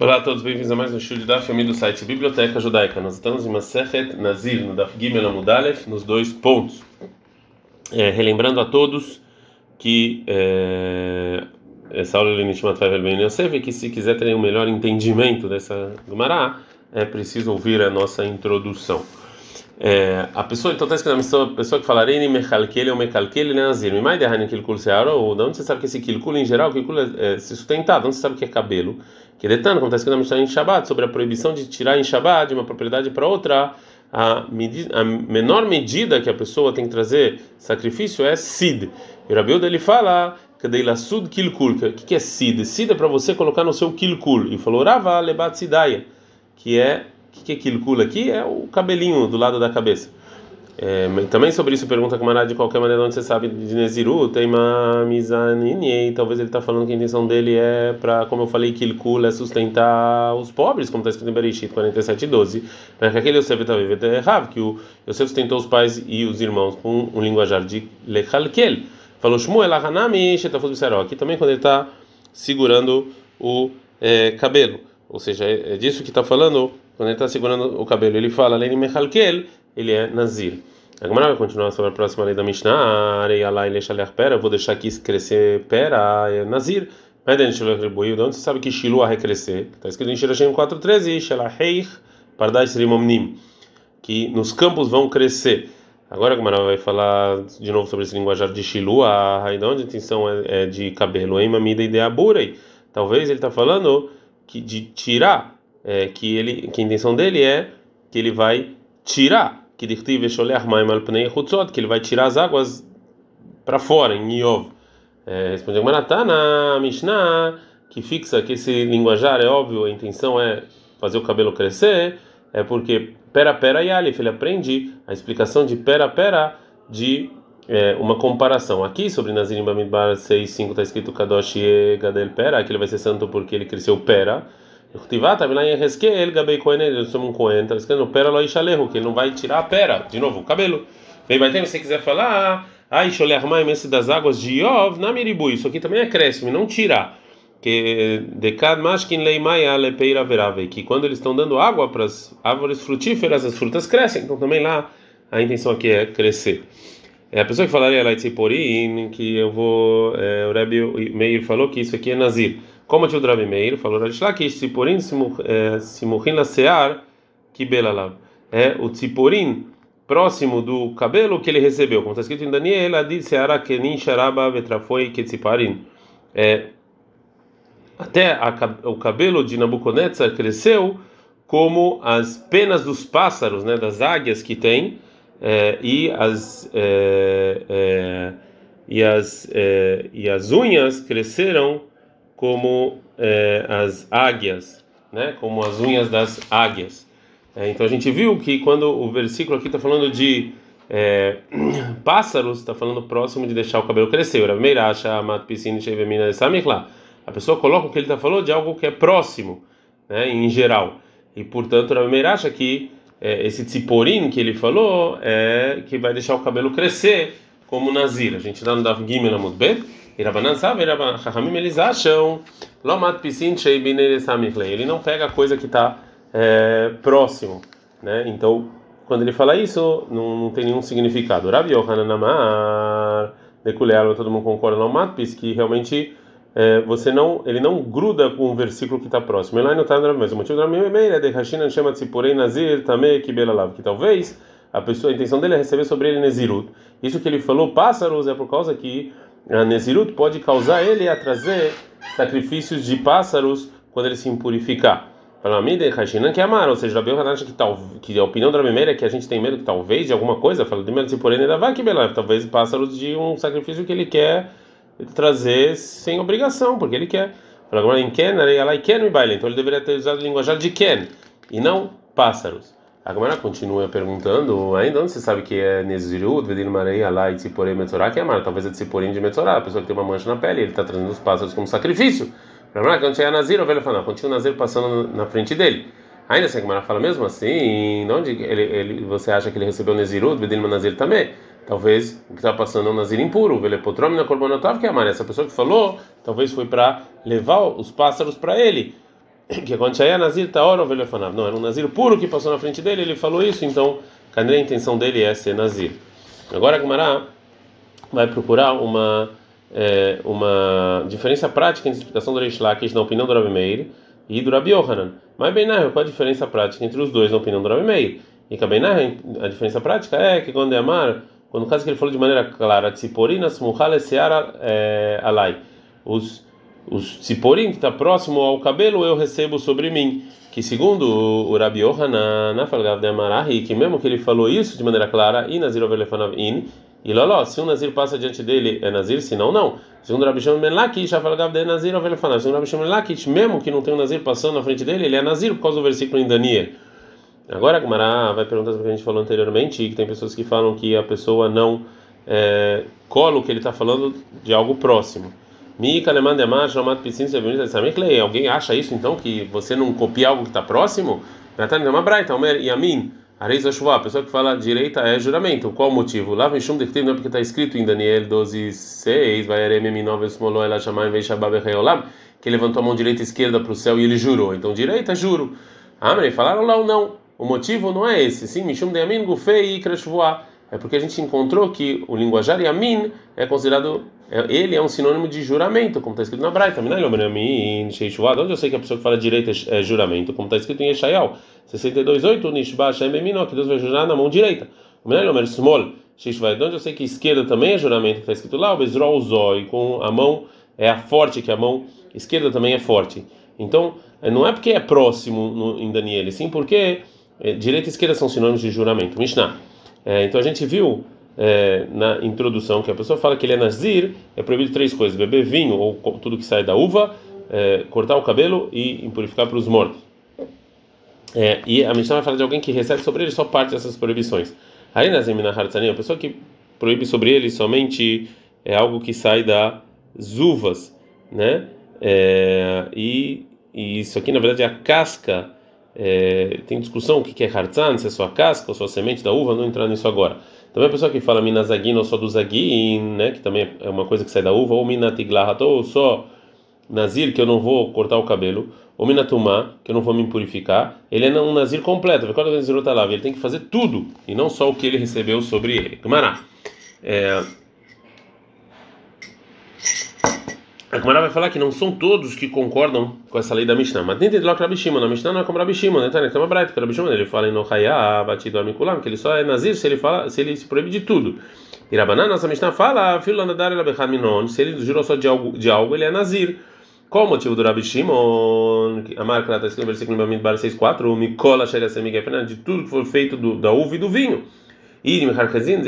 Olá a todos, bem-vindos a mais um show da família do site Biblioteca Judaica. Nós estamos em Masechet Nazir, no Daf Gimel Amudalef, nos dois pontos. É, relembrando a todos que é, essa aula de Nishmat Faivel Ben Yosef, que se quiser ter um melhor entendimento dessa Gumará, é preciso ouvir a nossa introdução. É, a pessoa, então está escrito a pessoa que fala Reini Mechalkele ou Mechalkele Nazir, Mimai Derrani Kilkul Seara, ou de onde você sabe que esse Kilkul em geral, Kilkul é, é se sustentar, de onde você sabe que é cabelo? Que detando, como está escrito na missão em Shabbat, sobre a proibição de tirar em Shabbat de uma propriedade para outra, a, medida, a menor medida que a pessoa tem que trazer sacrifício é Sid. E o Rabiuda ele fala Kadeila Sud Kilkul, o que, é Sid? Sid é para você colocar no seu Kilkul. E falou Rava Lebat Sidaya, que é que, que é quilcula aqui? É o cabelinho do lado da cabeça. É, também sobre isso pergunta Camarada de qualquer maneira onde você sabe de Neziru, tem talvez ele está falando que a intenção dele é para, como eu falei, que é sustentar os pobres, como está escrito em Bereshit 47:12. Mas que aquele Yosef está vivendo errado, que o Yosef sustentou os pais e os irmãos com um linguajar de lechalkel. Falou Shmuel Hanami Shetafus Aqui também quando ele está segurando o é, cabelo, ou seja, é, é disso que está falando quando ele está segurando o cabelo, ele fala, Leini Mechalkel, ele é Nazir. A Gemara vai continuar sobre a próxima lei da Mishnah, Arei Alai Leshalech Pera, vou deixar aqui crescer Pera, é Nazir. Mas a gente retribuiu, de onde você sabe que Shiloh vai crescer? Está escrito em Shirashim 4.13, Shelaheich Pardash Rimomnim, que nos campos vão crescer. Agora a Gemara vai falar de novo sobre esse linguajar de Shiloh, a onde a intenção é, é de cabelo, em e de Aburei. Talvez ele está falando que de tirar é, que ele que a intenção dele é que ele vai tirar que ele vai tirar as águas para fora em Iov. É, responde Mishnah, que fixa que esse linguajar é óbvio, a intenção é fazer o cabelo crescer, é porque pera pera e alif, ele aprende a explicação de pera pera de é, uma comparação. Aqui sobre Nazirim Bamidbar 6.5 está escrito Kadosh Gadel Pera, que ele vai ser santo porque ele cresceu pera. Tivata, lá em Hezkel, Gabei Cohen, ele somos um Cohen, está escrito pera lo ishalehu, que ele não vai tirar a pera, de novo, o cabelo. Bem, vai ter, se você quiser falar, ai, Sholermaim, esse das águas de Yov, na Miribu, isso aqui também é crescimento, não tirar. Que decad mashkin leimaya lepeira verave, que quando eles estão dando água para as árvores frutíferas, as frutas crescem, então também lá a intenção aqui é crescer. É a pessoa que falaria Siporim, que eu vou, é, o Rebbe Meir falou que isso aqui é Nazir. Como tio Drabi Meir falou, Rishlakish, Tziporim Simuchin Lasear Kibelalav. É o Tziporim próximo do cabelo que ele recebeu. Como está escrito em Daniel, Adid Seara Kenin Sharaba Vetrafoi Ketziparim. É, até a, o cabelo de Nabucodonosor cresceu como as penas dos pássaros, né, das águias que tem, é, e as é, é, e as é, e as unhas cresceram como é, as águias, né? Como as unhas das águias. É, então a gente viu que quando o versículo aqui está falando de é, pássaros, está falando próximo de deixar o cabelo crescer. A pessoa coloca o que ele está falando de algo que é próximo, né? Em geral. E portanto, a Meir acha que é, esse tziporim que ele falou é que vai deixar o cabelo crescer como Nazir. A gente está no Dav Gimel Bet. E Rabanan sabe, Rahamim eles acham, Lomat Pisin ele não pega a coisa que está é, próximo, né? Então, quando ele fala isso, não, não tem nenhum significado. Rabi Yohanan Amar, Dekulealo, todo mundo concorda, Lomat Pis, que realmente é, você não, ele não gruda com um versículo que está próximo. Ele não está mas o motivo da minha é de Hashinan chama Tziporei Nazir, Tamei, Kibelalav, que talvez a pessoa, a intenção dele é receber sobre ele Nezirut. Isso que ele falou, pássaros, é por causa que a Nezirut pode causar ele a trazer sacrifícios de pássaros quando ele se impurificar. Para mim, que é amar, ou seja, Rabi acha que, tal, que a opinião da Rabi é que a gente tem medo que talvez de alguma coisa, fala de medo de porém ainda vai que beleza, talvez pássaros de um sacrifício que ele quer trazer sem obrigação, porque ele quer. Agora em Ken, ela Ken então ele deveria ter usado o linguajar de Ken e não pássaros. A Gemara continua perguntando, ainda onde você sabe que é Nezirut, Vedil Marei, Alá e Tziporei Metzorá, que é Mara, talvez é Tziporei de Metzorá, a pessoa que tem uma mancha na pele, ele está trazendo os pássaros como sacrifício. Lembra quando chega Nazir, o velho fala, continua o Nazir passando na frente dele. Ainda assim, a Gemara fala mesmo assim, onde ele, ele, você acha que ele recebeu Nezirut, Vedil Nazir também? Talvez o que está passando é um Nazir impuro, Velepotrom na Korbonotav, que é Mara, essa pessoa que falou, talvez foi para levar os pássaros para ele. que quando Shaya Nazir Taor ou Velefanav. Não, era um Nazir puro que passou na frente dele, ele falou isso, então a intenção dele é ser Nazir. Agora a Gemara vai procurar uma é, uma diferença prática entre a explicação do Reish Lakish na opinião do Rabi Meir e do Rabi Yohanan. Mas bem qual a diferença prática entre os dois na opinião do Rabi Meir? E que a diferença prática é que quando é amar, quando no caso que ele falou de maneira clara, Tziporinas Muhale é, Alai, os os tziporim que está próximo ao cabelo eu recebo sobre mim. Que segundo o Rabi Yohanan, na Falgav de Amarahi, que mesmo que ele falou isso de maneira clara, e Nazir in, e loló, se um Nazir passa diante dele é Nazir, se não, não. Segundo Rabi Shimon Ben Lakish, Falgav de Nazir Overlefanav. Segundo Rabi Shimon Ben Lakish, mesmo que não tenha um Nazir passando na frente dele, ele é Nazir por causa do versículo em Daniel. Agora a vai perguntar sobre o que a gente falou anteriormente, que tem pessoas que falam que a pessoa não é, cola o que ele está falando de algo próximo. Alguém acha isso então que você não copia algo que está próximo? Natan uma braita, Omer Yamin, Areis Ashuvá, a pessoa que fala direita é juramento. Qual o motivo? Lá vem Shum não é porque está escrito em Daniel 12, 6, vai Eremem Noves Molo Ela Shamayim Vei Shabab Reolam, que levantou a mão direita e esquerda para o céu e ele jurou. Então direita, juro. Amrei, falaram lá ou não. O motivo não é esse. Sim, Mishum de Yamin Gufei e Krashvuá. É porque a gente encontrou que o linguajar Yamin é considerado ele é um sinônimo de juramento, como está escrito na Braita. Onde eu sei que a pessoa que fala direita é juramento, como está escrito em Yeshayal 62:8, Nishba Hashem que Deus vai jurar na mão direita. Small, onde eu sei que esquerda também é juramento, que está escrito lá, o Bezrol com a mão é a forte, que a mão esquerda também é forte. Então, é, não é porque é próximo no, em Daniel, sim porque é, direita e esquerda são sinônimos de juramento. Mishnah. É, então a gente viu é, na introdução que a pessoa fala que ele é nazir, é proibido três coisas: beber vinho ou tudo que sai da uva, é, cortar o cabelo e impurificar para os mortos. É, e a Mishnah vai falar de alguém que recebe sobre ele só parte dessas proibições. Aí na Zemina Hartzani, a pessoa que proíbe sobre ele somente é algo que sai das uvas, né? É, e, e, isso aqui na verdade é a casca. É, tem discussão o que é hartzan, se é só a casca ou só a semente da uva, não entrar nisso agora. Também a pessoa que fala minazagin ou só do zagin, né, que também é uma coisa que sai da uva, ou minatiglahat, ou só nazir, que eu não vou cortar o cabelo, ou minatumá, que eu não vou me purificar, ele é um nazir completo, ele tem que fazer tudo, e não só o que ele recebeu sobre ele. Gumará. É, A Gemara vai falar que não são todos que concordam com essa lei da Mishnah. Mas dentro de lá Rabi Shimon, na Mishnah não é como Rabi Shimon, né? Tem uma braita que Shimon ele fala em Nohaya, batido amikulam, que ele só é nazir se ele fala, se ele se proíbe de tudo. E Rabanan, nossa Mishnah fala, filho nadar ela minon, se ele jurou só de algo, de algo, ele é nazir. Qual o motivo do Rabi Shimon? A marca está escrito no versículo Bamidbar 6.4, o Mikola de tudo que for feito do, da uva e do vinho. E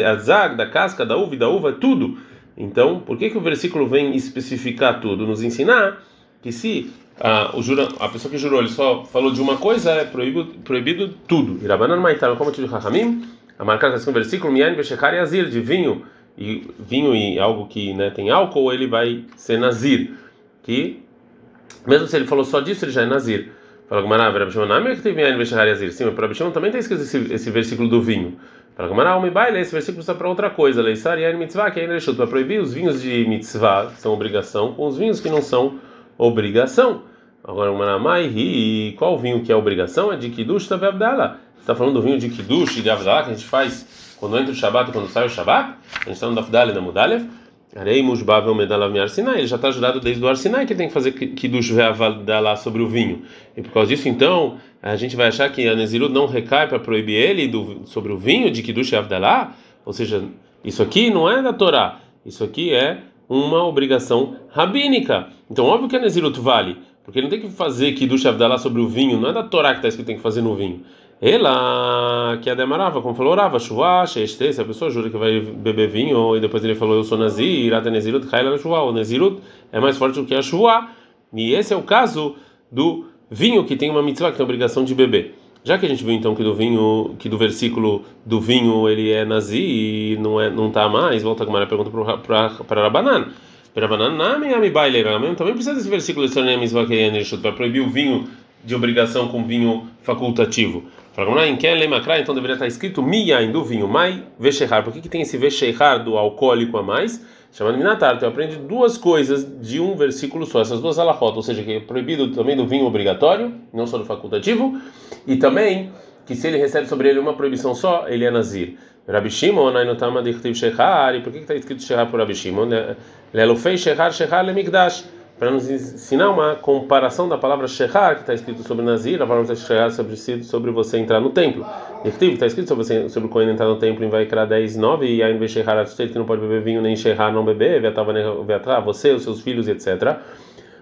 a zag, da casca, da uva e da uva, tudo. Então, por que, que o versículo vem especificar tudo? Nos ensinar que se a, o jura, a pessoa que jurou ele só falou de uma coisa, é proibido, proibido tudo. Irabanan Maitar, como diz Rahamim, a marcar assim no versículo, Mian Beshekar Yazir, de vinho, e vinho e algo que né, tem álcool, ele vai ser Nazir. Que, mesmo se ele falou só disso, ele já é Nazir. Fala Gumarav, Rabi Shimon, não é que tem Mian Beshekar Yazir. Sim, mas para Rabi Shimon também tem escrito esse, esse versículo do vinho. Para Gamara, o baile, esse versículo está para outra coisa. Leisar e mitzvah, que ainda é para proibir os vinhos de mitzvah, que são obrigação, com os vinhos que não são obrigação. Agora, o Manamai, e qual vinho que é obrigação? É de Kiddush Tav Abdala. Você está falando do vinho de Kiddush e de Abdala que a gente faz quando entra o Shabat e quando sai o Shabat? A gente está no Dafdala e na Mudalev. Ele já está ajudado desde o Arsinai que tem que fazer Kiddush Ve'avadalá sobre o vinho. E por causa disso, então, a gente vai achar que a Nezirut não recai para proibir ele do, sobre o vinho de Kiddush Ve'avadalá? Ou seja, isso aqui não é da Torá, isso aqui é uma obrigação rabínica. Então, óbvio que a Nezirut vale, porque ele não tem que fazer Kiddush Ve'avadalá sobre o vinho, não é da Torá que está escrito que tem que fazer no vinho. Ela que a demarava, como falou Rava, chuva, se a pessoa jura que vai beber vinho, e depois ele falou, eu sou nazir, ata nezirut, kaila chuva, o nezirut é mais forte do que a chuva, e esse é o caso do vinho que tem uma mitzvah, que tem obrigação de beber. Já que a gente viu então que do vinho, que do versículo do vinho ele é nazi e não é, não tá mais, volta a Gamara pergunta para para Rabanan. Rabanan, nami ami baileram, também precisa desse versículo que é para proibir o vinho de obrigação com vinho facultativo. Então deveria estar escrito Miyain do vinho, Mai Veshehar. Por que, que tem esse Veshehar do alcoólico a mais? chamado Minatar. Tu aprende duas coisas de um versículo só, essas duas alahot, ou seja, que é proibido também do vinho obrigatório, não só do facultativo, e também que se ele recebe sobre ele uma proibição só, ele é nazir. Rabi Shimon, aí no Tama de Shechar, e por que está escrito Shechar por Rabi Shimon? Lelufei Shechar, Shechar, Lemigdash para nos ensinar uma comparação da palavra Shechar, que está escrito sobre Nazir, a palavra Shechar sobre, sobre você entrar no templo. Está escrito sobre, você, sobre o Cohen entrar no templo em Vaikra 10, 9, e aí em Shechar, que não pode beber vinho, nem Shechar não beber, Veatava, você, os seus filhos, etc.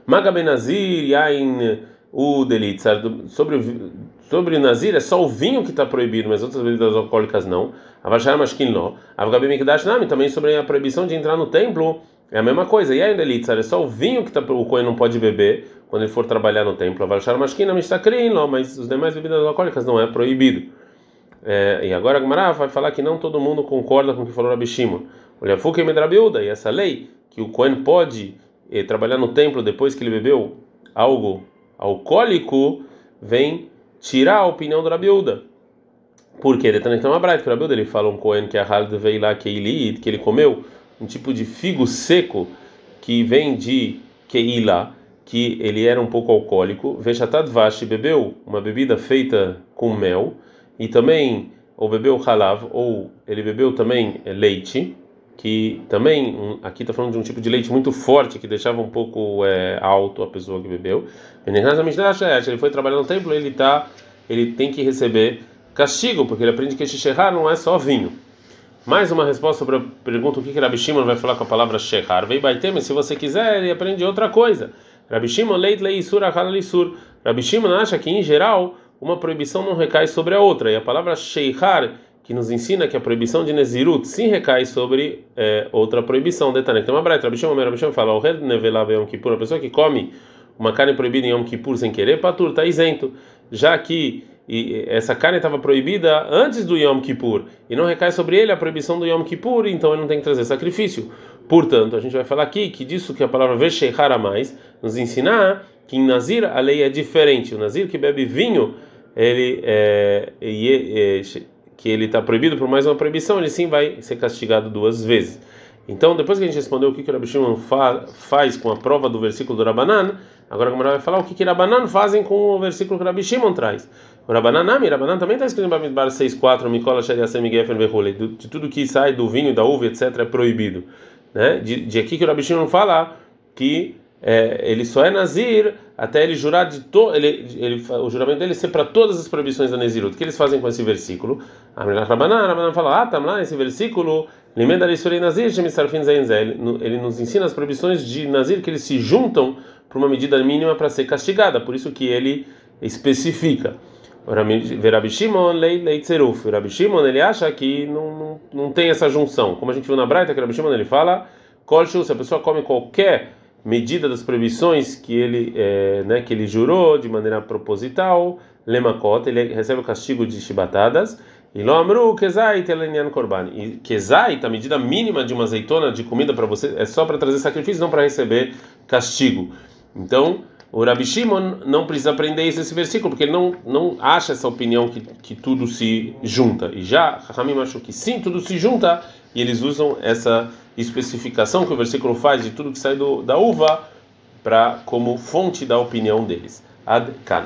Magabe Nazir, Yain, o Delitzar, sobre, sobre Nazir é só o vinho que está proibido, mas outras bebidas alcoólicas não. Avashar Mashkin não. Avgabe Mikdash Nami, também sobre a proibição de entrar no templo é a mesma coisa. E ainda elitzar é só o vinho que tá, o Cohen não pode beber quando ele for trabalhar no templo. Avalchar mashkina mistakrin, mas os demais bebidas alcoólicas não é proibido. É, e agora a Gemara vai falar que não todo mundo concorda com o que falou Rabi Shimon. Olha, Fuke Medrabiuda, e essa lei que o Cohen pode eh, trabalhar no templo depois que ele bebeu algo alcoólico, vem tirar a opinião do Rabiuda. Por quê? Uma braita que o Rabiuda ele fala um Cohen que é a Hald veio lá que ele que ele comeu um tipo de figo seco que vem de Keila, que ele era um pouco alcoólico. Veshatad Vashi bebeu uma bebida feita com mel e também ou bebeu halav ou ele bebeu também eh, leite, que também um, aqui está falando de um tipo de leite muito forte que deixava um pouco é, alto a pessoa que bebeu. Ele foi trabalhar no templo, ele tá, ele tem que receber castigo porque ele aprende que xixerrar não é só vinho. Mais uma resposta sobre a pergunta o que, que Rabi Shimon vai falar com a palavra Shechar. Vei baitem, se você quiser, ele aprende outra coisa. Rabi Shimon leit leisur achal leisur. Rabi Shimon acha que, em geral, uma proibição não recai sobre a outra. E a palavra Sheikhar, que nos ensina que a proibição de Nezirut sim recai sobre é, outra proibição. Detalhe, tem uma braita. Rabi Shimon, Rabi Shimon fala, o Red Nevelav Yom Kippur, a pessoa que come uma carne proibida em Yom Kippur sem querer, Patur, está isento. Já que e essa carne estava proibida antes do Yom Kippur e não recai sobre ele a proibição do Yom Kippur, então ele não tem que trazer sacrifício. Portanto, a gente vai falar aqui que disso que a palavra Veshechara mais nos ensinar que em Nazir a lei é diferente. O Nazir que bebe vinho, ele é, é, que ele está proibido por mais uma proibição, ele sim vai ser castigado duas vezes. Então, depois que a gente respondeu o que, que o Rabi Shimon fa faz com a prova do versículo do Rabanan, agora a vai falar o que, que Rabanan fazem com o versículo que o Rabi Shimon traz. O Rabananami, Rabanan também está escrito em Bamidbar 6.4, Mikola Shariasem Gefen Behule, de tudo que sai do vinho, da uva, etc., é proibido. Né? De, de aqui que o Rabi Shimon fala que é, ele só é Nazir até ele jurar de todo. Ele, ele, o juramento dele ser para todas as proibições da Nezirut. O que eles fazem com esse versículo? A Rabanan, Rabanan fala, ah, tá lá esse versículo. Ele nos ensina as proibições de Nazir que eles se juntam para uma medida mínima para ser castigada. Por isso que ele especifica. Rabi Shimon lei tzeruf. Rabi Shimon ele acha que não, não, não tem essa junção. Como a gente viu na Braita, que Rabi Shimon ele fala, se a pessoa come qualquer medida das proibições que ele, é, né, que ele jurou de maneira proposital, lemakot, ele recebe o castigo de chibatadas. E lo amru kezai telenian korban. E kezai, a medida mínima de uma azeitona de comida para você, é só para trazer sacrifício, não para receber castigo. Então, o Rabi Shimon não precisa aprender isso, esse versículo, porque ele não, não acha essa opinião que, que tudo se junta. E já Hamim achou que sim, tudo se junta, e eles usam essa especificação que o versículo faz de tudo que sai do, da uva para como fonte da opinião deles. Ad -kan.